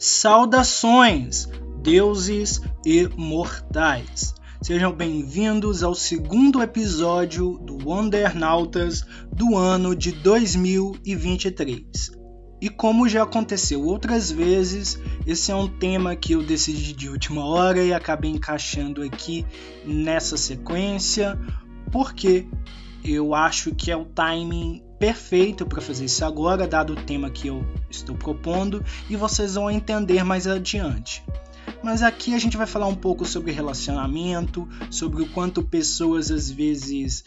Saudações, deuses e mortais! Sejam bem-vindos ao segundo episódio do Wondernautas do ano de 2023. E como já aconteceu outras vezes, esse é um tema que eu decidi de última hora e acabei encaixando aqui nessa sequência, porque eu acho que é o timing perfeito para fazer isso agora, dado o tema que eu estou propondo, e vocês vão entender mais adiante. Mas aqui a gente vai falar um pouco sobre relacionamento, sobre o quanto pessoas às vezes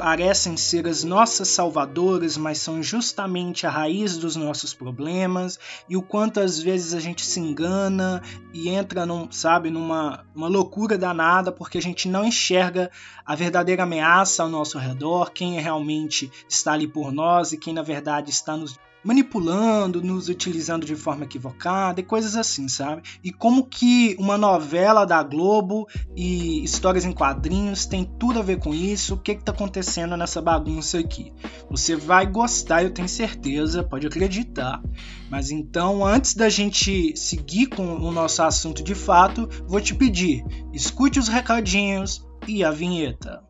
parecem ser as nossas salvadoras, mas são justamente a raiz dos nossos problemas, e o quanto às vezes a gente se engana e entra, num, sabe, numa uma loucura danada porque a gente não enxerga a verdadeira ameaça ao nosso redor, quem realmente está ali por nós e quem na verdade está nos manipulando, nos utilizando de forma equivocada e coisas assim, sabe? E como que uma novela da Globo e histórias em quadrinhos tem tudo a ver com isso, o que está acontecendo nessa bagunça aqui. Você vai gostar, eu tenho certeza, pode acreditar. Mas então, antes da gente seguir com o nosso assunto de fato, vou te pedir, escute os recadinhos e a vinheta.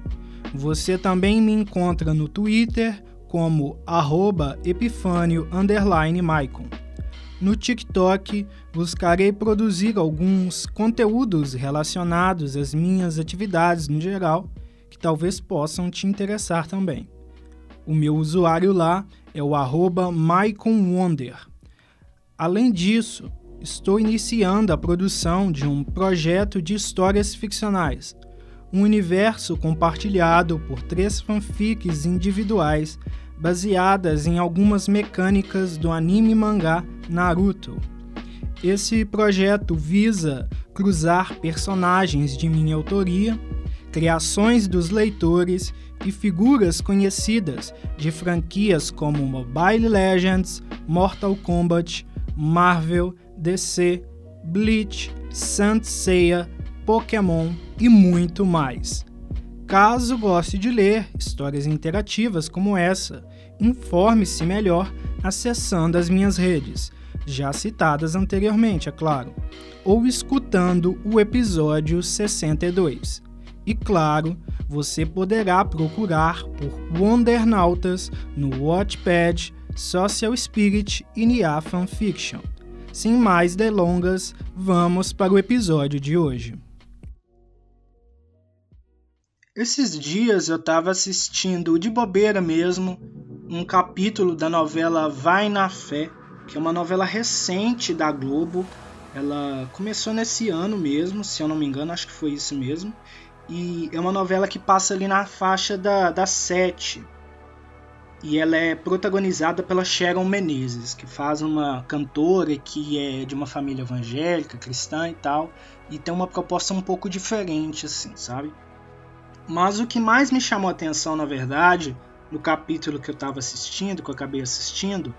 Você também me encontra no Twitter como Maicon. No TikTok, buscarei produzir alguns conteúdos relacionados às minhas atividades no geral, que talvez possam te interessar também. O meu usuário lá é o arroba MaiconWonder. Além disso, estou iniciando a produção de um projeto de histórias ficcionais – um universo compartilhado por três fanfics individuais baseadas em algumas mecânicas do anime mangá Naruto. Esse projeto visa cruzar personagens de minha autoria, criações dos leitores e figuras conhecidas de franquias como Mobile Legends, Mortal Kombat, Marvel, DC, Bleach, Saint Seiya, Pokémon e muito mais. Caso goste de ler histórias interativas como essa, informe-se melhor acessando as minhas redes, já citadas anteriormente, é claro, ou escutando o episódio 62. E claro, você poderá procurar por Wondernautas no Watchpad, Social Spirit e Nia Fanfiction. Sem mais delongas, vamos para o episódio de hoje. Esses dias eu estava assistindo de bobeira mesmo um capítulo da novela Vai na Fé, que é uma novela recente da Globo. Ela começou nesse ano mesmo, se eu não me engano, acho que foi isso mesmo. E é uma novela que passa ali na faixa da, da sete. E ela é protagonizada pela Sharon Menezes, que faz uma cantora que é de uma família evangélica, cristã e tal. E tem uma proposta um pouco diferente, assim, sabe? Mas o que mais me chamou a atenção, na verdade, no capítulo que eu estava assistindo, que eu acabei assistindo,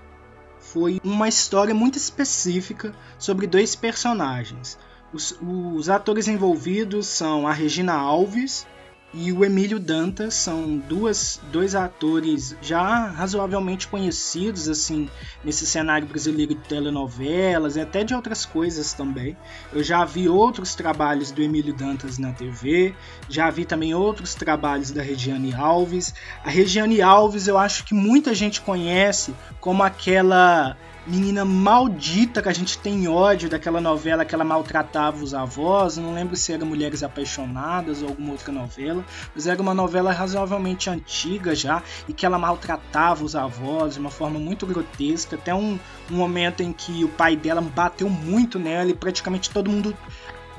foi uma história muito específica sobre dois personagens. Os, os atores envolvidos são a Regina Alves e o Emílio Dantas são duas, dois atores já razoavelmente conhecidos assim nesse cenário brasileiro de telenovelas e até de outras coisas também. Eu já vi outros trabalhos do Emílio Dantas na TV, já vi também outros trabalhos da Regiane Alves. A Regiane Alves eu acho que muita gente conhece como aquela menina maldita que a gente tem ódio daquela novela que ela maltratava os avós. Não lembro se era Mulheres Apaixonadas ou alguma outra novela, mas era uma novela razoavelmente antiga já e que ela maltratava os avós de uma forma muito grotesca. Até um, um momento em que o pai dela bateu muito nela e praticamente todo mundo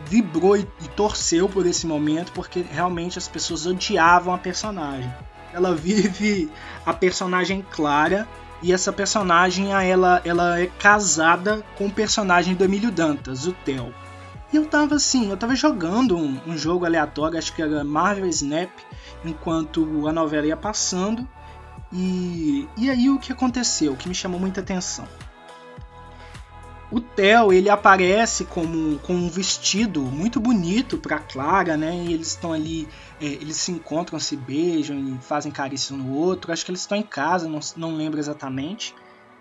vibrou e, e torceu por esse momento porque realmente as pessoas odiavam a personagem. Ela vive a personagem Clara e essa personagem ela, ela é casada com o personagem do Emílio Dantas, o Theo. E eu tava assim, eu tava jogando um, um jogo aleatório, acho que era Marvel Snap, enquanto a novela ia passando. E, e aí o que aconteceu, o que me chamou muita atenção. O Theo, ele aparece como, com um vestido muito bonito para Clara, né? E eles estão ali, é, eles se encontram, se beijam e fazem carícia no outro. Acho que eles estão em casa, não, não lembro exatamente,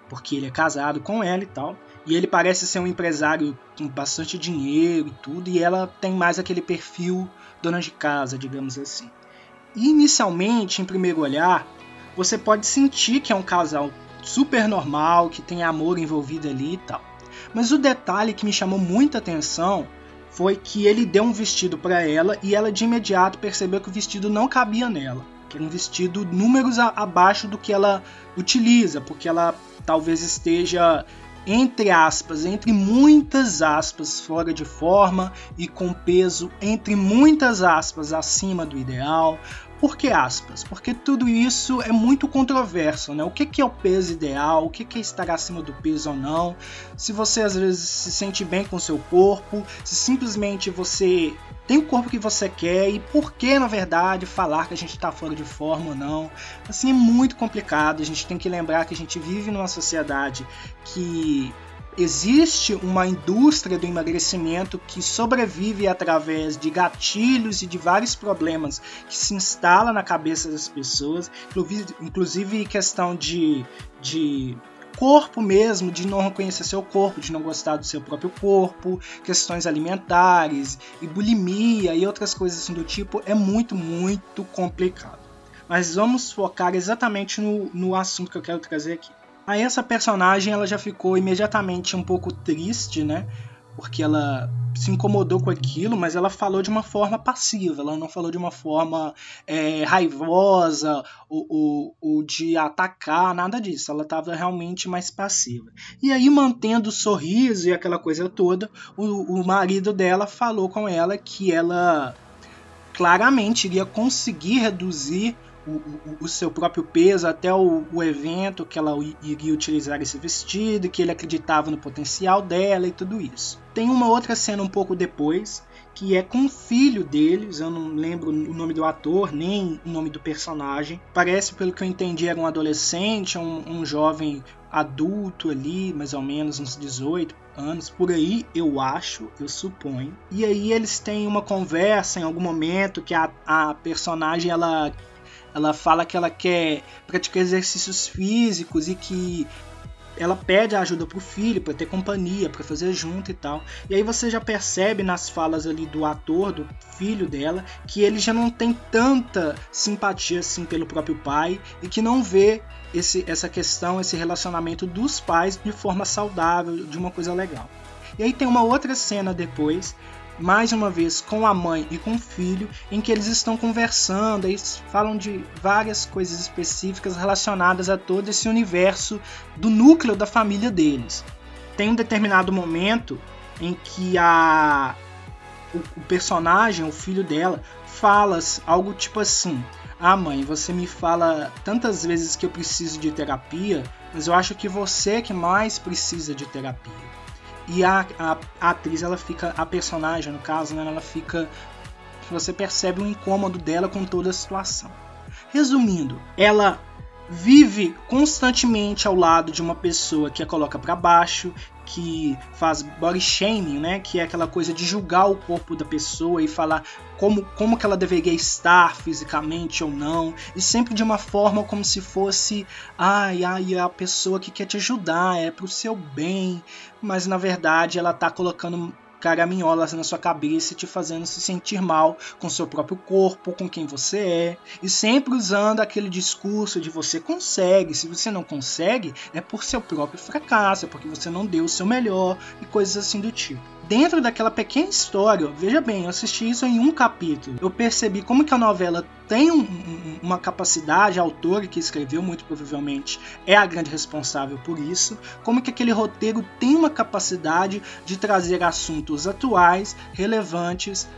porque ele é casado com ela e tal. E ele parece ser um empresário com bastante dinheiro e tudo, e ela tem mais aquele perfil dona de casa, digamos assim. E inicialmente, em primeiro olhar, você pode sentir que é um casal super normal, que tem amor envolvido ali e tal. Mas o detalhe que me chamou muita atenção foi que ele deu um vestido para ela e ela de imediato percebeu que o vestido não cabia nela, que era um vestido números a, abaixo do que ela utiliza, porque ela talvez esteja entre aspas, entre muitas aspas, fora de forma e com peso entre muitas aspas acima do ideal. Por que aspas? Porque tudo isso é muito controverso, né? O que é o peso ideal? O que é estar acima do peso ou não? Se você às vezes se sente bem com seu corpo, se simplesmente você tem o corpo que você quer e por que, na verdade, falar que a gente está fora de forma ou não. Assim, é muito complicado. A gente tem que lembrar que a gente vive numa sociedade que existe uma indústria do emagrecimento que sobrevive através de gatilhos e de vários problemas que se instalam na cabeça das pessoas, inclusive questão de, de corpo mesmo, de não reconhecer seu corpo, de não gostar do seu próprio corpo, questões alimentares e bulimia e outras coisas assim do tipo, é muito, muito complicado. Mas vamos focar exatamente no, no assunto que eu quero trazer aqui. Aí essa personagem ela já ficou imediatamente um pouco triste, né? Porque ela se incomodou com aquilo, mas ela falou de uma forma passiva, ela não falou de uma forma é, raivosa ou, ou, ou, de atacar, nada disso. Ela estava realmente mais passiva. E aí, mantendo o sorriso e aquela coisa toda, o, o marido dela falou com ela que ela claramente iria conseguir reduzir o, o, o, seu próprio peso até o, o, evento que ela iria utilizar esse vestido, que ele acreditava no potencial dela e tudo isso. Tem uma outra cena um pouco depois, que é com o filho deles, eu não lembro o nome do ator, nem o nome do personagem. Parece, pelo que eu entendi, era um adolescente, um, um jovem adulto ali, mais ou menos uns 18 anos, por aí, eu acho, eu suponho. E aí eles têm uma conversa em algum momento que a, a personagem ela ela fala que ela quer praticar exercícios físicos e que ela pede ajuda pro filho para ter companhia, para fazer junto e tal. E aí você já percebe nas falas ali do ator, do filho dela, que ele já não tem tanta simpatia assim pelo próprio pai e que não vê esse, essa questão, esse relacionamento dos pais de forma saudável, de uma coisa legal. E aí tem uma outra cena depois mais uma vez com a mãe e com o filho, em que eles estão conversando, eles falam de várias coisas específicas relacionadas a todo esse universo do núcleo da família deles. Tem um determinado momento em que a o, personagem, o filho dela, fala algo tipo assim: "Ah, mãe, você me fala tantas vezes que eu preciso de terapia, mas eu acho que você é que mais precisa de terapia." E a, a, a, atriz, ela fica, a personagem no caso, né, ela fica. Você percebe o incômodo dela com toda a situação. Resumindo, ela vive constantemente ao lado de uma pessoa que a coloca para baixo, que faz body shaming, né, que é aquela coisa de julgar o corpo da pessoa e falar como, como que ela deveria estar fisicamente ou não, e sempre de uma forma como se fosse, ai, ai, a pessoa que quer te ajudar, é pro seu bem, mas na verdade ela tá colocando caraminholas na sua cabeça, te fazendo se sentir mal com seu próprio corpo, com quem você é, e sempre usando aquele discurso de você consegue, se você não consegue, é por seu próprio fracasso, é porque você não deu o seu melhor e coisas assim do tipo dentro daquela pequena história, veja bem, eu assisti isso em um capítulo. Eu percebi como que a novela tem um, um, uma capacidade, a autora que escreveu, muito provavelmente, é a grande responsável por isso, como que aquele roteiro tem uma capacidade de trazer assuntos atuais, relevantes,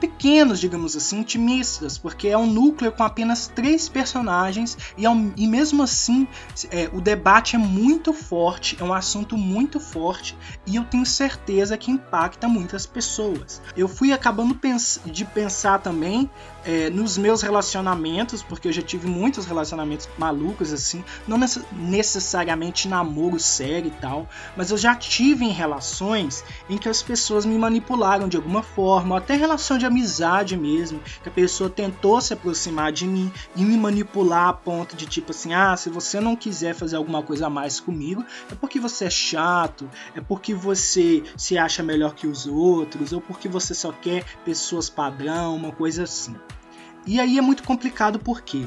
pequenos, digamos assim, intimistas, porque é um núcleo com apenas três personagens e, é um, e mesmo assim é, o debate é muito forte, é um assunto muito forte e eu tenho certeza que impacta muitas pessoas. Eu fui acabando pens de pensar também é, nos meus relacionamentos, porque eu já tive muitos relacionamentos malucos assim, não necessariamente namoro sério e tal, mas eu já tive em relações em que as pessoas me manipularam de alguma forma, até relação de amizade mesmo, que a pessoa tentou se aproximar de mim e me manipular a ponto de tipo assim, ah, se você não quiser fazer alguma coisa a mais comigo, é porque você é chato, é porque você se acha melhor que os outros, ou porque você só quer pessoas padrão, uma coisa assim. E aí é muito complicado por quê?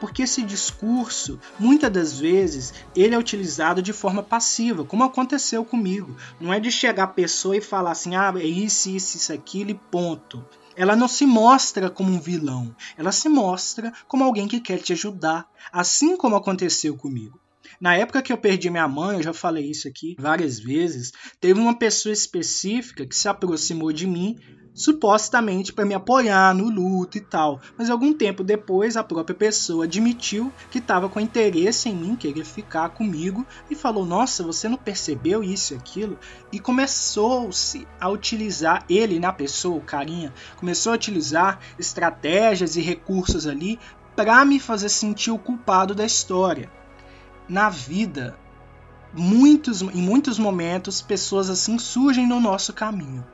porque esse discurso, muitas das vezes, ele é utilizado de forma passiva, como aconteceu comigo. Não é de chegar a pessoa e falar assim, ah, é isso, isso, isso, aquilo e ponto ela não se mostra como um vilão, ela se mostra como alguém que quer te ajudar, assim como aconteceu comigo. Na época que eu perdi minha mãe, eu já falei isso aqui várias vezes, teve uma pessoa específica que se aproximou de mim supostamente para me apoiar no luto e tal. Mas algum tempo depois, a própria pessoa admitiu que estava com interesse em mim, queria ficar comigo e falou: Nossa, você não percebeu isso e aquilo? E começou-se a utilizar, ele na pessoa, o carinha, começou a utilizar estratégias e recursos ali para me fazer sentir o culpado da história. Na vida, muitos, em muitos momentos, pessoas assim surgem no nosso caminho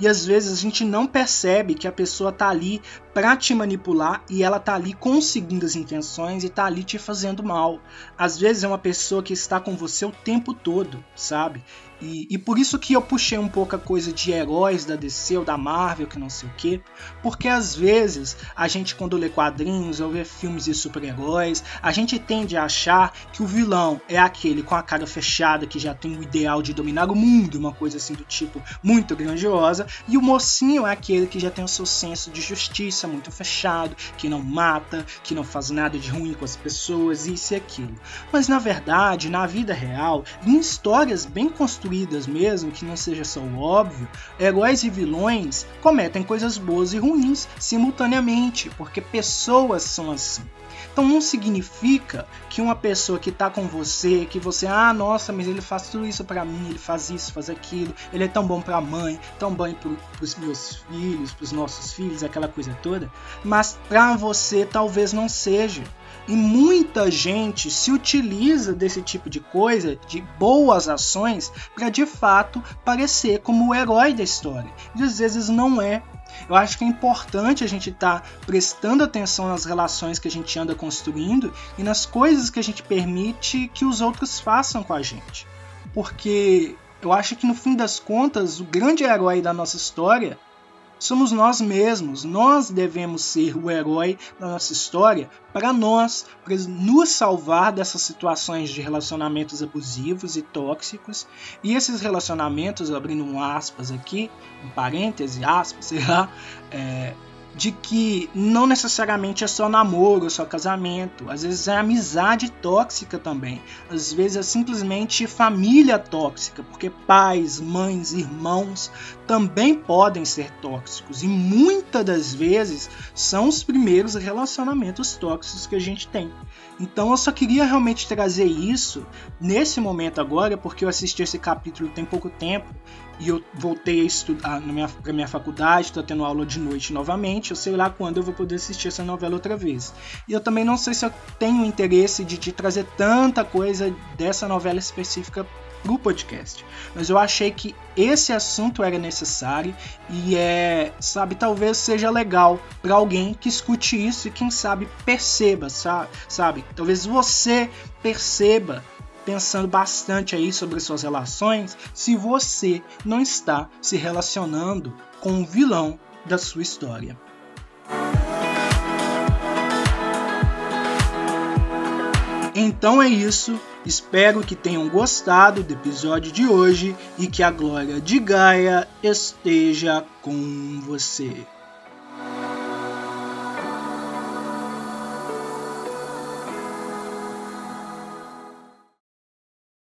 e às vezes a gente não percebe que a pessoa tá ali para te manipular e ela tá ali com segundas intenções e tá ali te fazendo mal. Às vezes é uma pessoa que está com você o tempo todo, sabe? E, e, por isso que eu puxei um pouco a coisa de heróis da DC ou da Marvel, que não sei o que, porque às vezes a gente, quando lê quadrinhos ou vê filmes de super-heróis, a gente tende a achar que o vilão é aquele com a cara fechada que já tem o ideal de dominar o mundo, uma coisa assim do tipo muito grandiosa, e o mocinho é aquele que já tem o seu senso de justiça muito fechado, que não mata, que não faz nada de ruim com as pessoas, isso e aquilo. Mas na verdade, na vida real, em histórias bem construídas, construídas mesmo, que não seja só o óbvio, heróis e vilões cometem coisas boas e ruins simultaneamente, porque pessoas são assim. Então não significa que uma pessoa que está com você, que você, ah, nossa, mas ele faz tudo isso para mim, ele faz isso, faz aquilo, ele é tão bom para a mãe, tão bom para os meus filhos, para os nossos filhos, aquela coisa toda, mas para você talvez não seja. E muita gente se utiliza desse tipo de coisa, de boas ações, para de fato parecer como o herói da história. E às vezes não é. Eu acho que é importante a gente estar tá prestando atenção nas relações que a gente anda construindo e nas coisas que a gente permite que os outros façam com a gente. Porque eu acho que no fim das contas, o grande herói da nossa história somos nós mesmos. Nós devemos ser o herói da nossa história para nós, para nos salvar dessas situações de relacionamentos abusivos e tóxicos. E esses relacionamentos, abrindo um aspas aqui, um parêntese, aspas, sei lá, é, de que não necessariamente é só namoro, é só casamento, às vezes é amizade tóxica também, às vezes é simplesmente família tóxica, porque pais, mães, irmãos também podem ser tóxicos. E muitas das vezes são os primeiros relacionamentos tóxicos que a gente tem. Então eu só queria realmente trazer isso nesse momento agora, porque eu assisti esse capítulo tem pouco tempo e eu voltei a estudar na minha, pra minha faculdade, estou tendo aula de noite novamente. Eu sei lá quando eu vou poder assistir essa novela outra vez. E eu também não sei se eu tenho interesse de te trazer tanta coisa dessa novela específica pro podcast. Mas eu achei que esse assunto era necessário e é, sabe, talvez seja legal para alguém que escute isso e quem sabe perceba, sabe? sabe? Talvez você perceba pensando bastante aí sobre suas relações se você não está se relacionando com o vilão da sua história. Então é isso. Espero que tenham gostado do episódio de hoje e que a glória de Gaia esteja com você.